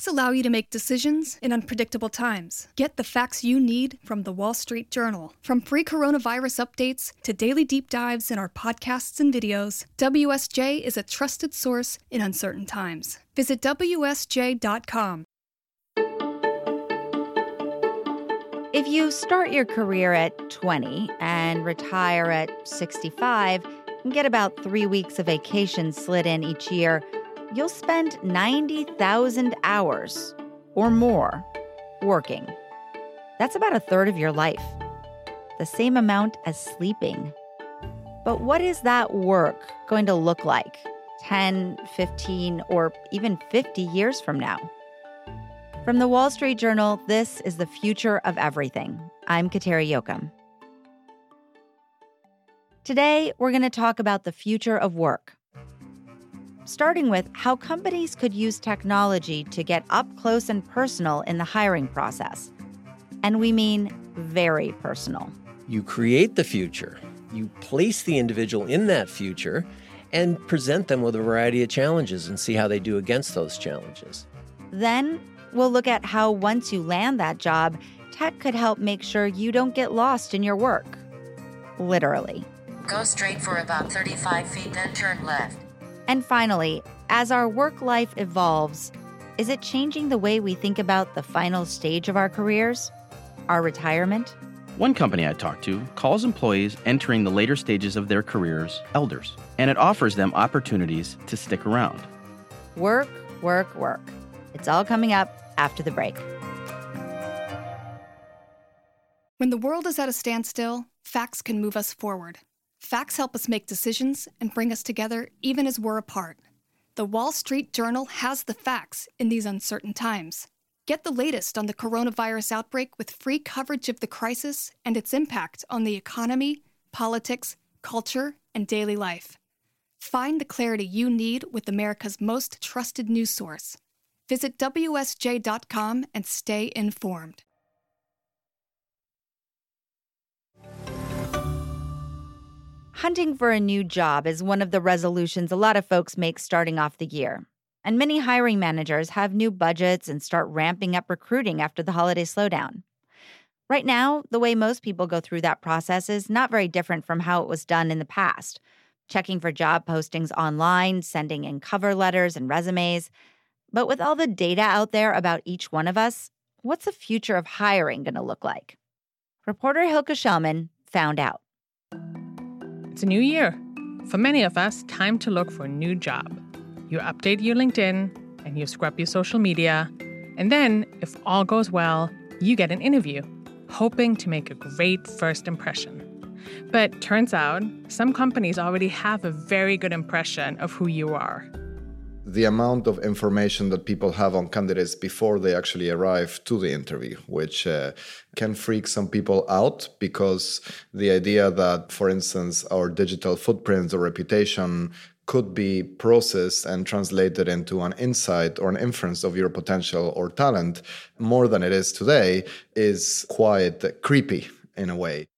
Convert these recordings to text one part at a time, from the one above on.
Facts allow you to make decisions in unpredictable times. Get the facts you need from the Wall Street Journal. From free coronavirus updates to daily deep dives in our podcasts and videos, WSJ is a trusted source in uncertain times. Visit WSJ.com. If you start your career at 20 and retire at 65 and get about three weeks of vacation slid in each year, you'll spend 90,000 hours or more working. That's about a third of your life, the same amount as sleeping. But what is that work going to look like 10, 15, or even 50 years from now? From the Wall Street Journal, this is the future of everything. I'm Kateri Jochum. Today, we're going to talk about the future of work, starting with how companies could use technology to get up close and personal in the hiring process. And we mean very personal. You create the future, you place the individual in that future, and present them with a variety of challenges and see how they do against those challenges. Then We'll look at how once you land that job, tech could help make sure you don't get lost in your work. Literally. Go straight for about 35 feet, then turn left. And finally, as our work life evolves, is it changing the way we think about the final stage of our careers? Our retirement? One company I talked to calls employees entering the later stages of their careers elders, and it offers them opportunities to stick around. Work, work, work. It's all coming up after the break. When the world is at a standstill, facts can move us forward. Facts help us make decisions and bring us together even as we're apart. The Wall Street Journal has the facts in these uncertain times. Get the latest on the coronavirus outbreak with free coverage of the crisis and its impact on the economy, politics, culture, and daily life. Find the clarity you need with America's most trusted news source. Visit WSJ.com and stay informed. Hunting for a new job is one of the resolutions a lot of folks make starting off the year. And many hiring managers have new budgets and start ramping up recruiting after the holiday slowdown. Right now, the way most people go through that process is not very different from how it was done in the past checking for job postings online, sending in cover letters and resumes. But with all the data out there about each one of us, what's the future of hiring going to look like? Reporter Hilke Schellmann found out. It's a new year. For many of us, time to look for a new job. You update your LinkedIn and you scrub your social media. And then, if all goes well, you get an interview, hoping to make a great first impression. But turns out, some companies already have a very good impression of who you are the amount of information that people have on candidates before they actually arrive to the interview, which uh, can freak some people out because the idea that, for instance, our digital footprints or reputation could be processed and translated into an insight or an inference of your potential or talent more than it is today is quite creepy in a way.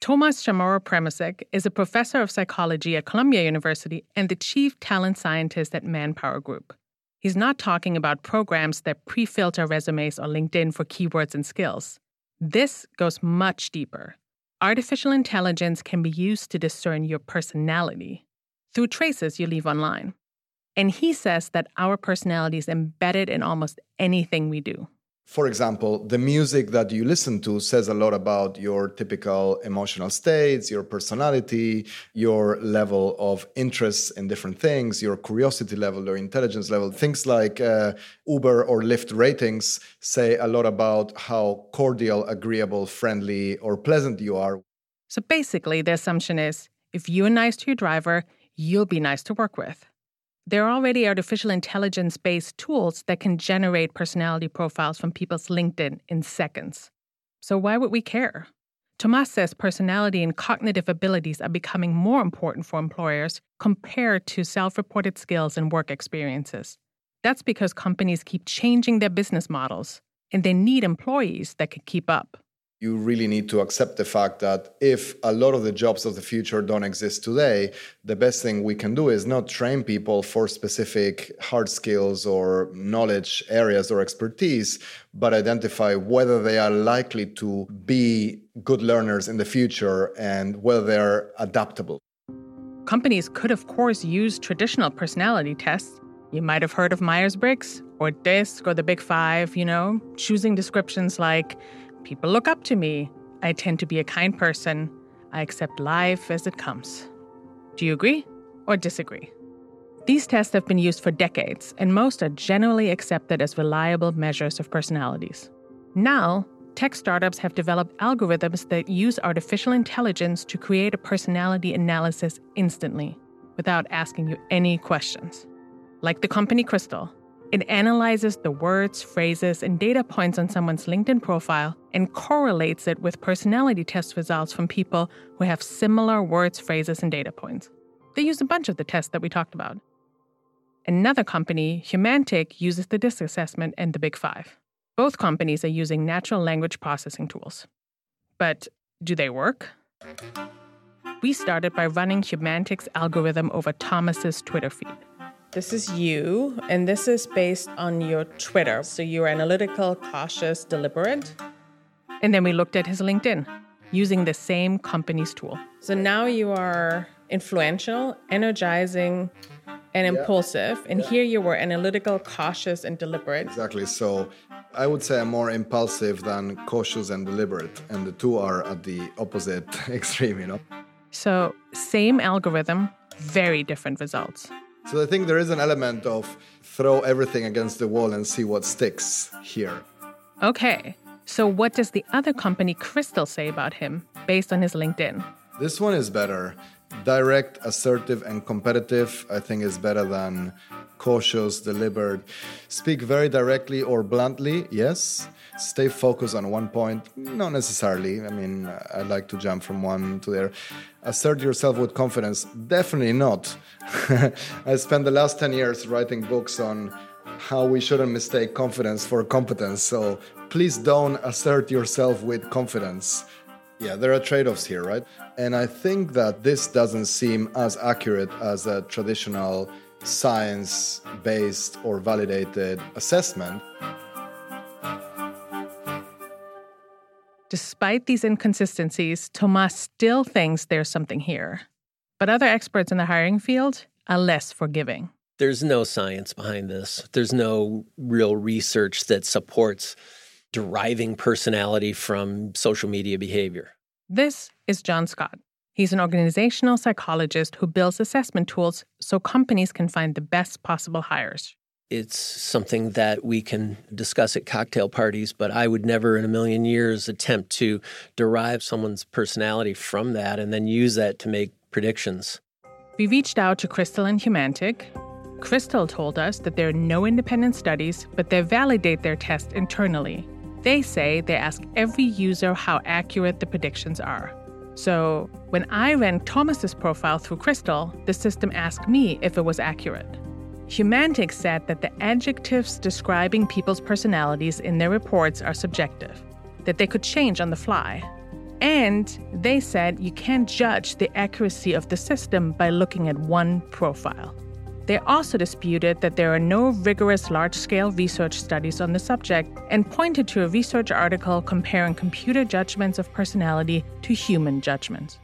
Tomas Chamorro Premuzic is a professor of psychology at Columbia University and the chief talent scientist at Manpower Group. He's not talking about programs that pre filter resumes or LinkedIn for keywords and skills. This goes much deeper. Artificial intelligence can be used to discern your personality through traces you leave online. And he says that our personality is embedded in almost anything we do for example, the music that you listen to says a lot about your typical emotional states, your personality, your level of interest in different things, your curiosity level, your intelligence level. Things like uh, Uber or Lyft ratings say a lot about how cordial, agreeable, friendly, or pleasant you are. So basically, the assumption is if you're nice to your driver, you'll be nice to work with. There are already artificial intelligence based tools that can generate personality profiles from people's LinkedIn in seconds. So, why would we care? Tomas says personality and cognitive abilities are becoming more important for employers compared to self reported skills and work experiences. That's because companies keep changing their business models, and they need employees that can keep up. You really need to accept the fact that if a lot of the jobs of the future don't exist today, the best thing we can do is not train people for specific hard skills or knowledge areas or expertise, but identify whether they are likely to be good learners in the future and whether they're adaptable. Companies could, of course, use traditional personality tests. You might have heard of Myers Briggs or DISC or the Big Five, you know, choosing descriptions like People look up to me. I tend to be a kind person. I accept life as it comes. Do you agree or disagree? These tests have been used for decades, and most are generally accepted as reliable measures of personalities. Now, tech startups have developed algorithms that use artificial intelligence to create a personality analysis instantly, without asking you any questions. Like the company Crystal, it analyzes the words, phrases, and data points on someone's LinkedIn profile and correlates it with personality test results from people who have similar words, phrases, and data points. They use a bunch of the tests that we talked about. Another company, Humantic, uses the DISC assessment and the Big Five. Both companies are using natural language processing tools. But do they work? We started by running Humantic's algorithm over Tomas's Twitter feed. This is you, and this is based on your Twitter. So you're analytical, cautious, deliberate. And then we looked at his LinkedIn using the same company's tool. So now you are influential, energizing, and yeah. impulsive. And yeah. here you were analytical, cautious, and deliberate. Exactly. So I would say I'm more impulsive than cautious and deliberate. And the two are at the opposite extreme, you know? So, same algorithm, very different results. So I think there is an element of throw everything against the wall and see what sticks here. Okay. So what does the other company Crystal say about him based on his LinkedIn? This one is better. Direct, assertive, and competitive, I think, is better than cautious, deliberate. Speak very directly or bluntly, yes. Stay focused on one point, not necessarily. I mean, I like to jump from one to there. Assert yourself with confidence, definitely not. I spent the last 10 years writing books on how we shouldn't mistake confidence for competence. So please don't assert yourself with confidence. Yeah, there are trade offs here, right? And I think that this doesn't seem as accurate as a traditional science based or validated assessment. Despite these inconsistencies, Tomas still thinks there's something here. But other experts in the hiring field are less forgiving. There's no science behind this. There's no real research that supports deriving personality from social media behavior. This is John Scott. He's an organizational psychologist who builds assessment tools so companies can find the best possible hires. It's something that we can discuss at cocktail parties, but I would never in a million years attempt to derive someone's personality from that and then use that to make predictions. We reached out to Crystal and Humantic. Crystal told us that there are no independent studies, but they validate their test internally. They say they ask every user how accurate the predictions are. So, when I ran Tomas's profile through Crystal, the system asked me if it was accurate. Humantic said that the adjectives describing people's personalities in their reports are subjective, that they could change on the fly. And they said you can't judge the accuracy of the system by looking at one profile. They also disputed that there are no rigorous large scale research studies on the subject and pointed to a research article comparing computer judgments of personality to human judgments.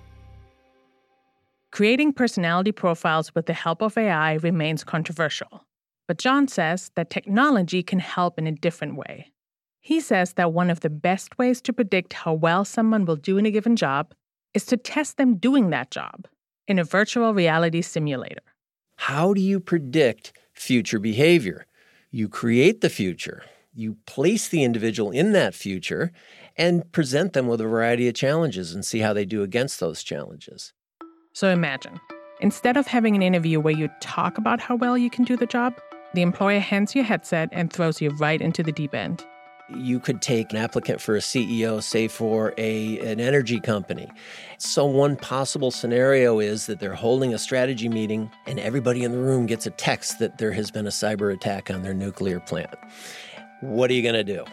Creating personality profiles with the help of AI remains controversial. But John says that technology can help in a different way. He says that one of the best ways to predict how well someone will do in a given job is to test them doing that job in a virtual reality simulator. How do you predict future behavior? You create the future, you place the individual in that future, and present them with a variety of challenges and see how they do against those challenges. So imagine, instead of having an interview where you talk about how well you can do the job, the employer hands you a headset and throws you right into the deep end you could take an applicant for a CEO, say for a an energy company. So one possible scenario is that they're holding a strategy meeting and everybody in the room gets a text that there has been a cyber attack on their nuclear plant. What are you going to do?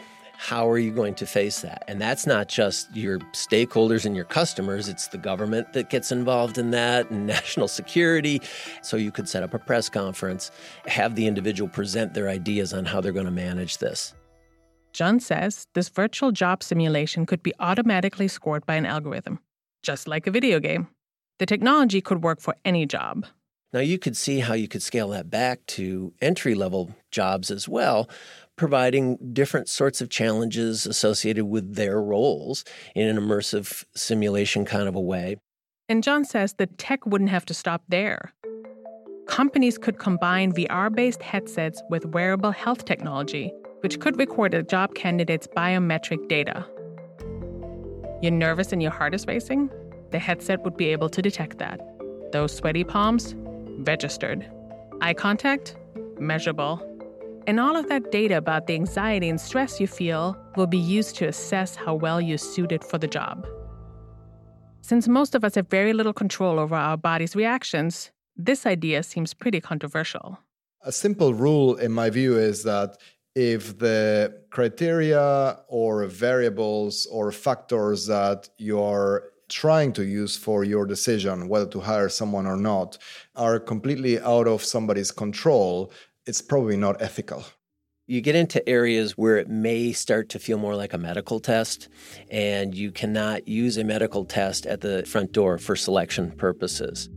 how are you going to face that? And that's not just your stakeholders and your customers, it's the government that gets involved in that and national security. So you could set up a press conference, have the individual present their ideas on how they're going to manage this. John says this virtual job simulation could be automatically scored by an algorithm, just like a video game. The technology could work for any job. Now, you could see how you could scale that back to entry level jobs as well, providing different sorts of challenges associated with their roles in an immersive simulation kind of a way. And John says the tech wouldn't have to stop there. Companies could combine VR based headsets with wearable health technology, which could record a job candidate's biometric data. You're nervous and your heart is racing? The headset would be able to detect that. Those sweaty palms? Registered. Eye contact? Measurable. And all of that data about the anxiety and stress you feel will be used to assess how well you're suited for the job. Since most of us have very little control over our body's reactions, this idea seems pretty controversial. A simple rule, in my view, is that if the criteria or variables or factors that you are trying to use for your decision whether to hire someone or not are completely out of somebody's control, it's probably not ethical. You get into areas where it may start to feel more like a medical test, and you cannot use a medical test at the front door for selection purposes.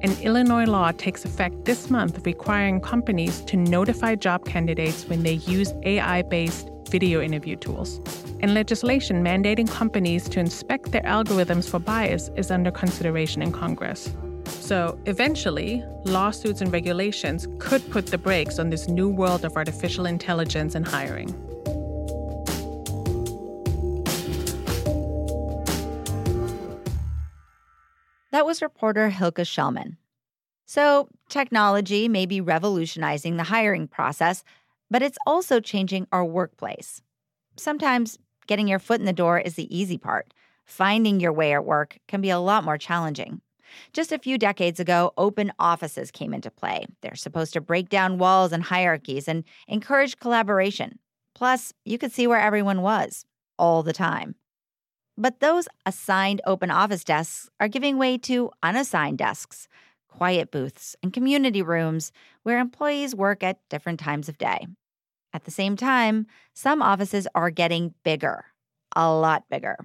An Illinois law takes effect this month requiring companies to notify job candidates when they use AI based video interview tools. And legislation mandating companies to inspect their algorithms for bias is under consideration in Congress. So, eventually, lawsuits and regulations could put the brakes on this new world of artificial intelligence and hiring. That was reporter Hilke Schellmann. So, technology may be revolutionizing the hiring process, but it's also changing our workplace. Sometimes getting your foot in the door is the easy part. Finding your way at work can be a lot more challenging. Just a few decades ago, open offices came into play. They're supposed to break down walls and hierarchies and encourage collaboration. Plus, you could see where everyone was all the time. But those assigned open office desks are giving way to unassigned desks, quiet booths, and community rooms where employees work at different times of day. At the same time, some offices are getting bigger, a lot bigger.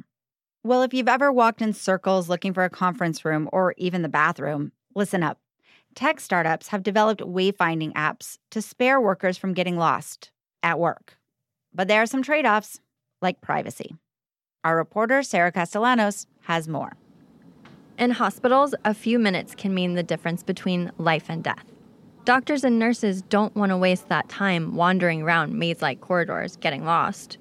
Well, if you've ever walked in circles looking for a conference room or even the bathroom, listen up. Tech startups have developed wayfinding apps to spare workers from getting lost at work. But there are some trade offs, like privacy. Our reporter, Sarah Castellanos, has more. In hospitals, a few minutes can mean the difference between life and death. Doctors and nurses don't want to waste that time wandering around maze like corridors, getting lost.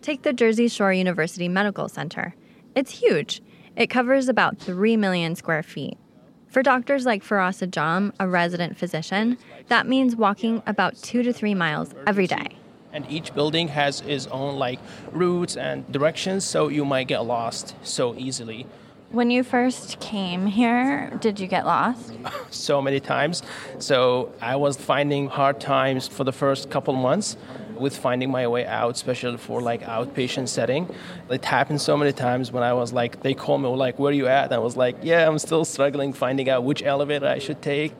Take the Jersey Shore University Medical Center. It's huge. It covers about 3 million square feet. For doctors like Faraz Ajam, a resident physician, that means walking about two to three miles every day and each building has its own like routes and directions so you might get lost so easily. When you first came here did you get lost? So many times. So i was finding hard times for the first couple months with finding my way out especially for like outpatient setting. It happened so many times when i was like they called me like where are you at? And i was like yeah i'm still struggling finding out which elevator i should take.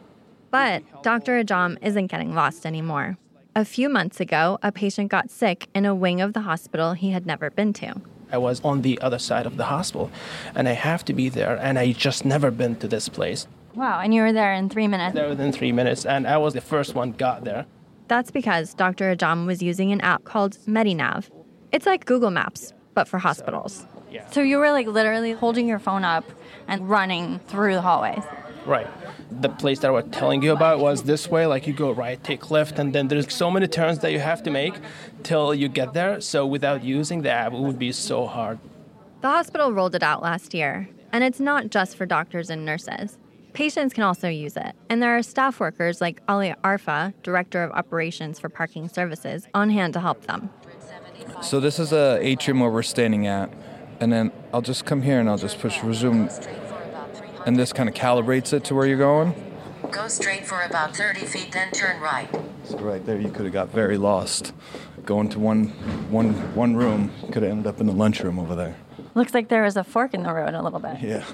But dr ajam isn't getting lost anymore a few months ago, a patient got sick in a wing of the hospital he had never been to. I was on the other side of the hospital and I have to be there, and I just never been to this place. Wow, and you were there in three minutes? There within three minutes, and I was the first one got there. That's because Dr. Ajam was using an app called MediNav. It's like Google Maps, but for hospitals. So, yeah. so you were like literally holding your phone up and running through the hallways. Right the place that I was telling you about was this way. Like you go right, take left, and then there's so many turns that you have to make till you get there. So without using the app, it would be so hard. The hospital rolled it out last year, and it's not just for doctors and nurses. Patients can also use it, and there are staff workers like Ali Arfa, Director of Operations for Parking Services, on hand to help them. So this is a atrium where we're standing at, and then I'll just come here and I'll just push resume and this kind of calibrates it to where you're going. Go straight for about 30 feet, then turn right. So right there, you could have got very lost Going to one, one, one room, could have ended up in the lunchroom over there. Looks like there was a fork in the road a little bit. Yeah.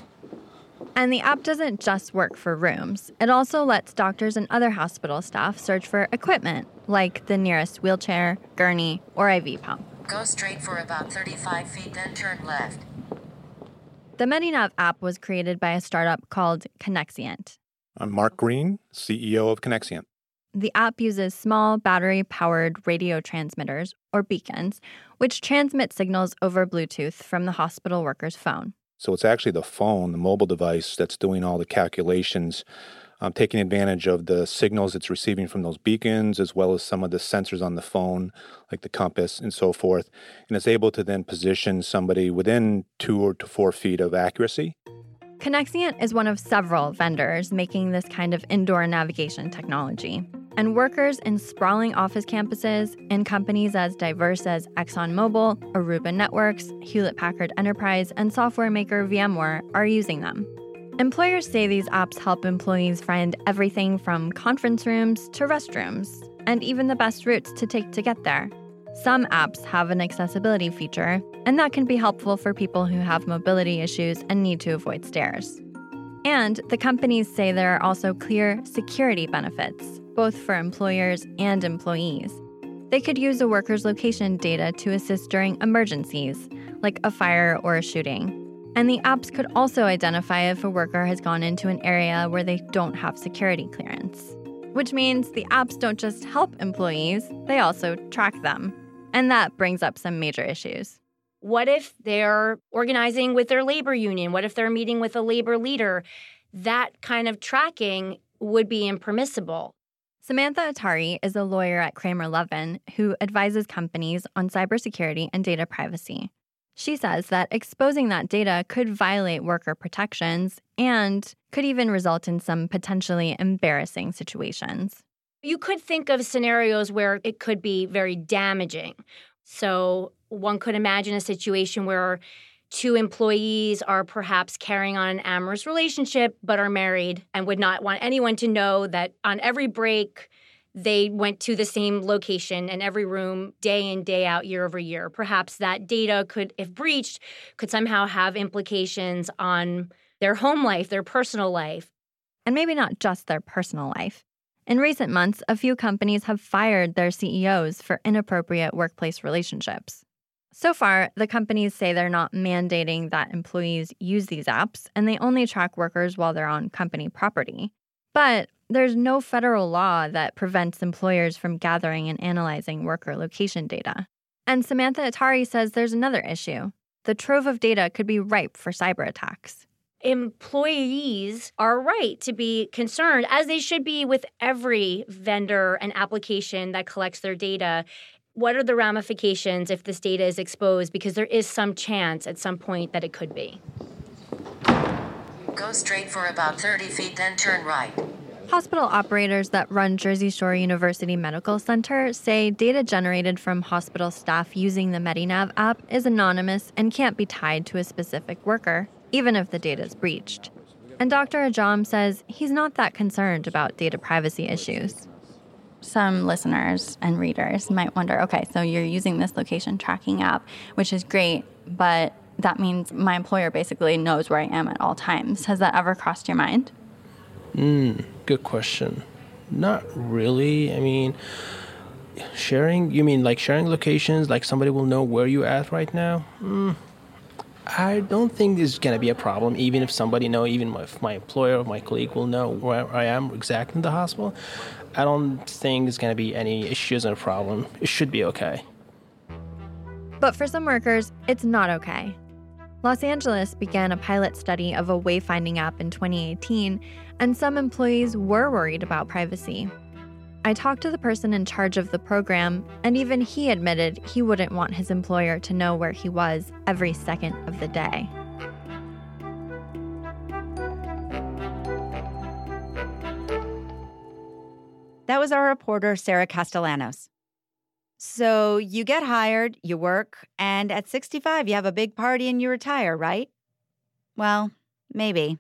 And the app doesn't just work for rooms. It also lets doctors and other hospital staff search for equipment, like the nearest wheelchair, gurney, or IV pump. Go straight for about 35 feet, then turn left. The MediNav app was created by a startup called Connexient. I'm Mark Green, CEO of Connexient. The app uses small battery powered radio transmitters, or beacons, which transmit signals over Bluetooth from the hospital worker's phone. So it's actually the phone, the mobile device, that's doing all the calculations, um, taking advantage of the signals it's receiving from those beacons, as well as some of the sensors on the phone, like the compass and so forth. And it's able to then position somebody within two or to four feet of accuracy. Connexient is one of several vendors making this kind of indoor navigation technology. And workers in sprawling office campuses in companies as diverse as ExxonMobil, Aruba Networks, Hewlett Packard Enterprise, and software maker VMware are using them. Employers say these apps help employees find everything from conference rooms to restrooms, and even the best routes to take to get there. Some apps have an accessibility feature, and that can be helpful for people who have mobility issues and need to avoid stairs. And the companies say there are also clear security benefits, both for employers and employees. They could use a worker's location data to assist during emergencies, like a fire or a shooting. And the apps could also identify if a worker has gone into an area where they don't have security clearance. Which means the apps don't just help employees, they also track them. And that brings up some major issues. What if they're organizing with their labor union? What if they're meeting with a labor leader? That kind of tracking would be impermissible. Samantha Ettari is a lawyer at Kramer Levin who advises companies on cybersecurity and data privacy. She says that exposing that data could violate worker protections and could even result in some potentially embarrassing situations. You could think of scenarios where it could be very damaging. So, one could imagine a situation where two employees are perhaps carrying on an amorous relationship but are married and would not want anyone to know that on every break they went to the same location in every room day in day out year over year perhaps that data could if breached could somehow have implications on their home life their personal life and maybe not just their personal life in recent months, a few companies have fired their CEOs for inappropriate workplace relationships. So far, the companies say they're not mandating that employees use these apps and they only track workers while they're on company property. But there's no federal law that prevents employers from gathering and analyzing worker location data. And Samantha Ettari says there's another issue. The trove of data could be ripe for cyber attacks employees are right to be concerned, as they should be with every vendor and application that collects their data. What are the ramifications if this data is exposed? Because there is some chance at some point that it could be. Go straight for about 30 feet, then turn right. Hospital operators that run Jersey Shore University Medical Center say data generated from hospital staff using the MediNav app is anonymous and can't be tied to a specific worker even if the data is breached. And Dr. Ajam says he's not that concerned about data privacy issues. Some listeners and readers might wonder okay, so you're using this location tracking app, which is great, but that means my employer basically knows where I am at all times. Has that ever crossed your mind? Hmm, good question. Not really. I mean, sharing, you mean like sharing locations, like somebody will know where you're at right now? Mm, I don't think this is going to be a problem, even if somebody know, even if my employer or my colleague will know where I am exactly in the hospital. I don't think there's going to be any issues or problem. It should be okay. But for some workers, it's not okay. Los Angeles began a pilot study of a wayfinding app in 2018, and some employees were worried about privacy. I talked to the person in charge of the program, and even he admitted he wouldn't want his employer to know where he was every second of the day. That was our reporter, Sarah Castellanos. So you get hired, you work, and at 65, you have a big party and you retire, right? Well, maybe.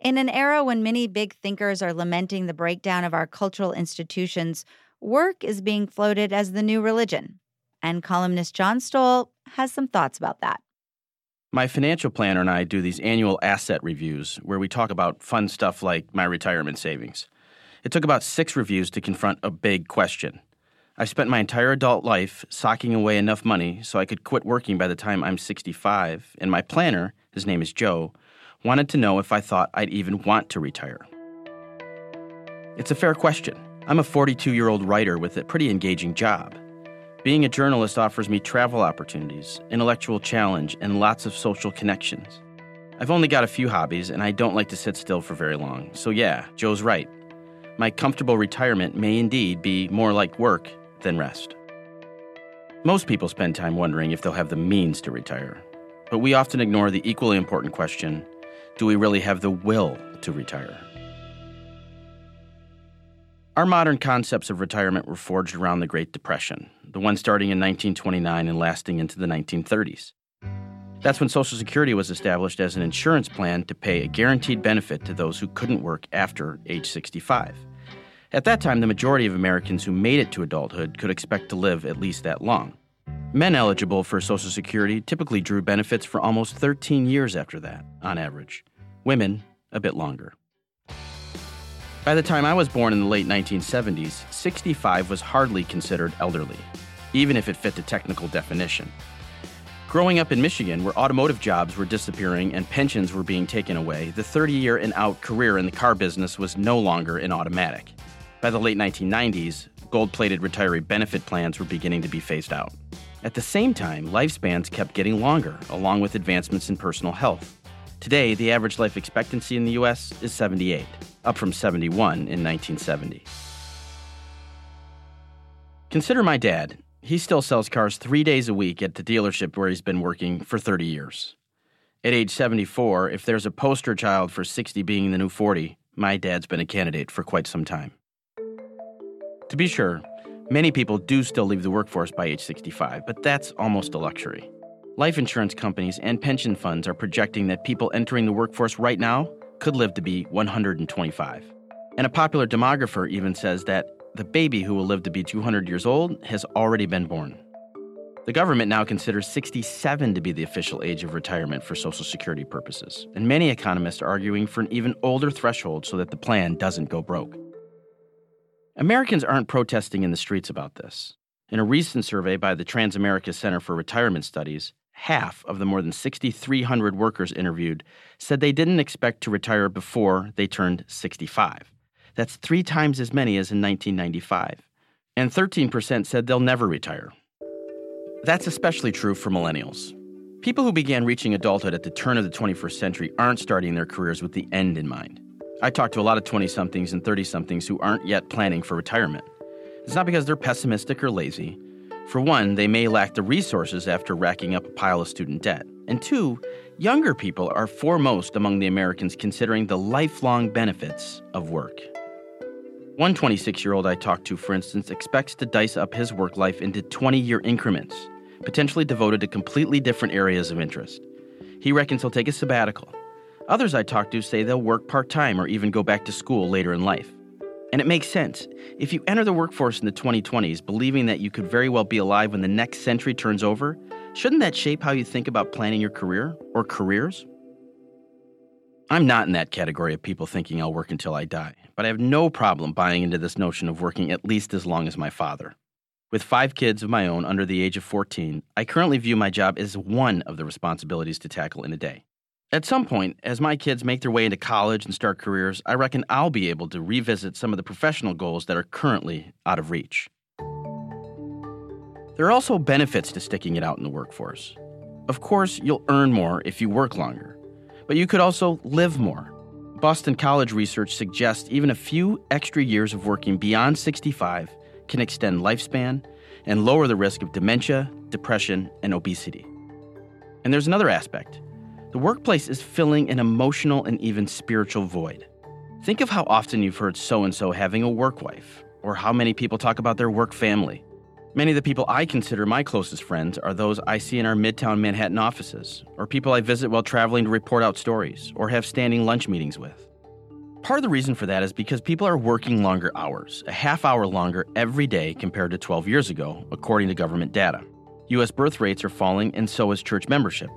In an era when many big thinkers are lamenting the breakdown of our cultural institutions, work is being floated as the new religion. And columnist John Stoll has some thoughts about that. My financial planner and I do these annual asset reviews where we talk about fun stuff like my retirement savings. It took about six reviews to confront a big question. I've spent my entire adult life socking away enough money so I could quit working by the time I'm 65, and my planner, his name is Joe, wanted to know if I thought I'd even want to retire. It's a fair question. I'm a 42 year old writer with a pretty engaging job. Being a journalist offers me travel opportunities, intellectual challenge, and lots of social connections. I've only got a few hobbies, and I don't like to sit still for very long. So, yeah, Joe's right. My comfortable retirement may indeed be more like work than rest. Most people spend time wondering if they'll have the means to retire, but we often ignore the equally important question do we really have the will to retire? Our modern concepts of retirement were forged around the Great Depression, the one starting in 1929 and lasting into the 1930s. That's when Social Security was established as an insurance plan to pay a guaranteed benefit to those who couldn't work after age 65. At that time, the majority of Americans who made it to adulthood could expect to live at least that long. Men eligible for Social Security typically drew benefits for almost 13 years after that, on average. Women, a bit longer. By the time I was born in the late 1970s, 65 was hardly considered elderly, even if it fit the technical definition. Growing up in Michigan, where automotive jobs were disappearing and pensions were being taken away, the 30 year and out career in the car business was no longer an automatic. By the late 1990s, gold plated retiree benefit plans were beginning to be phased out. At the same time, lifespans kept getting longer, along with advancements in personal health. Today, the average life expectancy in the U.S. is 78, up from 71 in 1970. Consider my dad. He still sells cars three days a week at the dealership where he's been working for 30 years. At age 74, if there's a poster child for 60 being the new 40, my dad's been a candidate for quite some time. To be sure, many people do still leave the workforce by age 65, but that's almost a luxury. Life insurance companies and pension funds are projecting that people entering the workforce right now could live to be 125. And a popular demographer even says that the baby who will live to be 200 years old has already been born. The government now considers 67 to be the official age of retirement for Social Security purposes, and many economists are arguing for an even older threshold so that the plan doesn't go broke. Americans aren't protesting in the streets about this. In a recent survey by the Transamerica Center for Retirement Studies, half of the more than 6,300 workers interviewed said they didn't expect to retire before they turned 65. That's three times as many as in 1995. And 13% said they'll never retire. That's especially true for millennials. People who began reaching adulthood at the turn of the 21st century aren't starting their careers with the end in mind. I talk to a lot of 20 somethings and 30 somethings who aren't yet planning for retirement. It's not because they're pessimistic or lazy. For one, they may lack the resources after racking up a pile of student debt. And two, younger people are foremost among the Americans considering the lifelong benefits of work. One 26 year old I talked to, for instance, expects to dice up his work life into 20 year increments, potentially devoted to completely different areas of interest. He reckons he'll take a sabbatical. Others I talk to say they'll work part time or even go back to school later in life. And it makes sense. If you enter the workforce in the 2020s believing that you could very well be alive when the next century turns over, shouldn't that shape how you think about planning your career or careers? I'm not in that category of people thinking I'll work until I die, but I have no problem buying into this notion of working at least as long as my father. With five kids of my own under the age of 14, I currently view my job as one of the responsibilities to tackle in a day. At some point, as my kids make their way into college and start careers, I reckon I'll be able to revisit some of the professional goals that are currently out of reach. There are also benefits to sticking it out in the workforce. Of course, you'll earn more if you work longer, but you could also live more. Boston College research suggests even a few extra years of working beyond 65 can extend lifespan and lower the risk of dementia, depression, and obesity. And there's another aspect. The workplace is filling an emotional and even spiritual void. Think of how often you've heard so and so having a work wife, or how many people talk about their work family. Many of the people I consider my closest friends are those I see in our Midtown Manhattan offices, or people I visit while traveling to report out stories, or have standing lunch meetings with. Part of the reason for that is because people are working longer hours, a half hour longer every day compared to 12 years ago, according to government data. U.S. birth rates are falling, and so is church membership.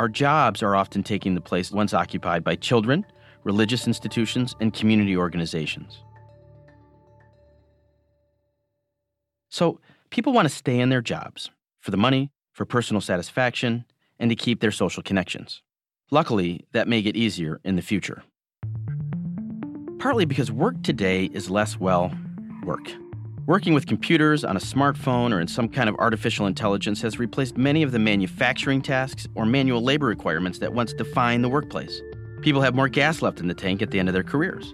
Our jobs are often taking the place once occupied by children, religious institutions, and community organizations. So, people want to stay in their jobs for the money, for personal satisfaction, and to keep their social connections. Luckily, that may get easier in the future. Partly because work today is less, well, work. Working with computers on a smartphone or in some kind of artificial intelligence has replaced many of the manufacturing tasks or manual labor requirements that once defined the workplace. People have more gas left in the tank at the end of their careers.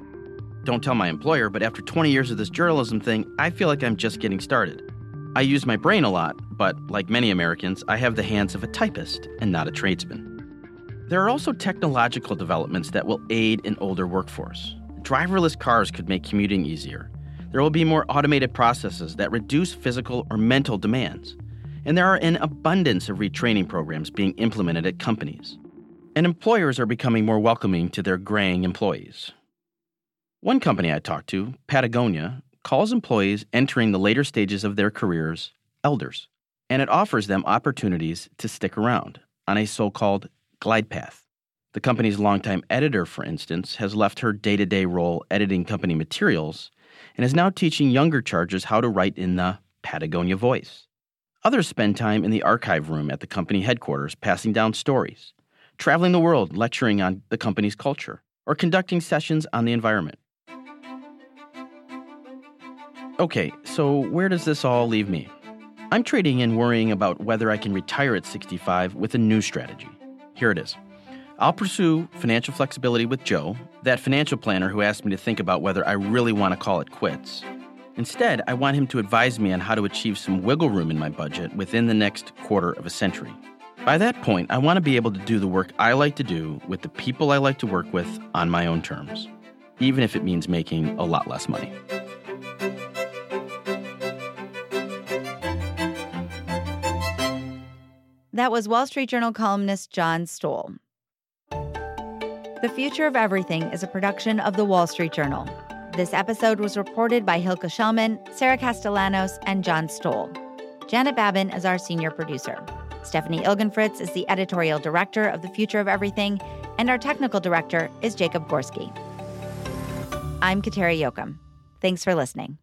Don't tell my employer, but after 20 years of this journalism thing, I feel like I'm just getting started. I use my brain a lot, but like many Americans, I have the hands of a typist and not a tradesman. There are also technological developments that will aid an older workforce. Driverless cars could make commuting easier. There will be more automated processes that reduce physical or mental demands. And there are an abundance of retraining programs being implemented at companies. And employers are becoming more welcoming to their graying employees. One company I talked to, Patagonia, calls employees entering the later stages of their careers elders, and it offers them opportunities to stick around on a so called glide path. The company's longtime editor, for instance, has left her day to day role editing company materials and is now teaching younger chargers how to write in the Patagonia voice. Others spend time in the archive room at the company headquarters passing down stories, traveling the world lecturing on the company's culture, or conducting sessions on the environment. Okay, so where does this all leave me? I'm trading in worrying about whether I can retire at 65 with a new strategy. Here it is. I'll pursue financial flexibility with Joe, that financial planner who asked me to think about whether I really want to call it quits. Instead, I want him to advise me on how to achieve some wiggle room in my budget within the next quarter of a century. By that point, I want to be able to do the work I like to do with the people I like to work with on my own terms, even if it means making a lot less money. That was Wall Street Journal columnist John Stoll. The Future of Everything is a production of the Wall Street Journal. This episode was reported by Hilke Schellmann, Sarah Castellanos, and John Stoll. Janet Babin is our senior producer. Stephanie Ilgenfritz is the editorial director of The Future of Everything, and our technical director is Jacob Gorski. I'm Kateri Jochum. Thanks for listening.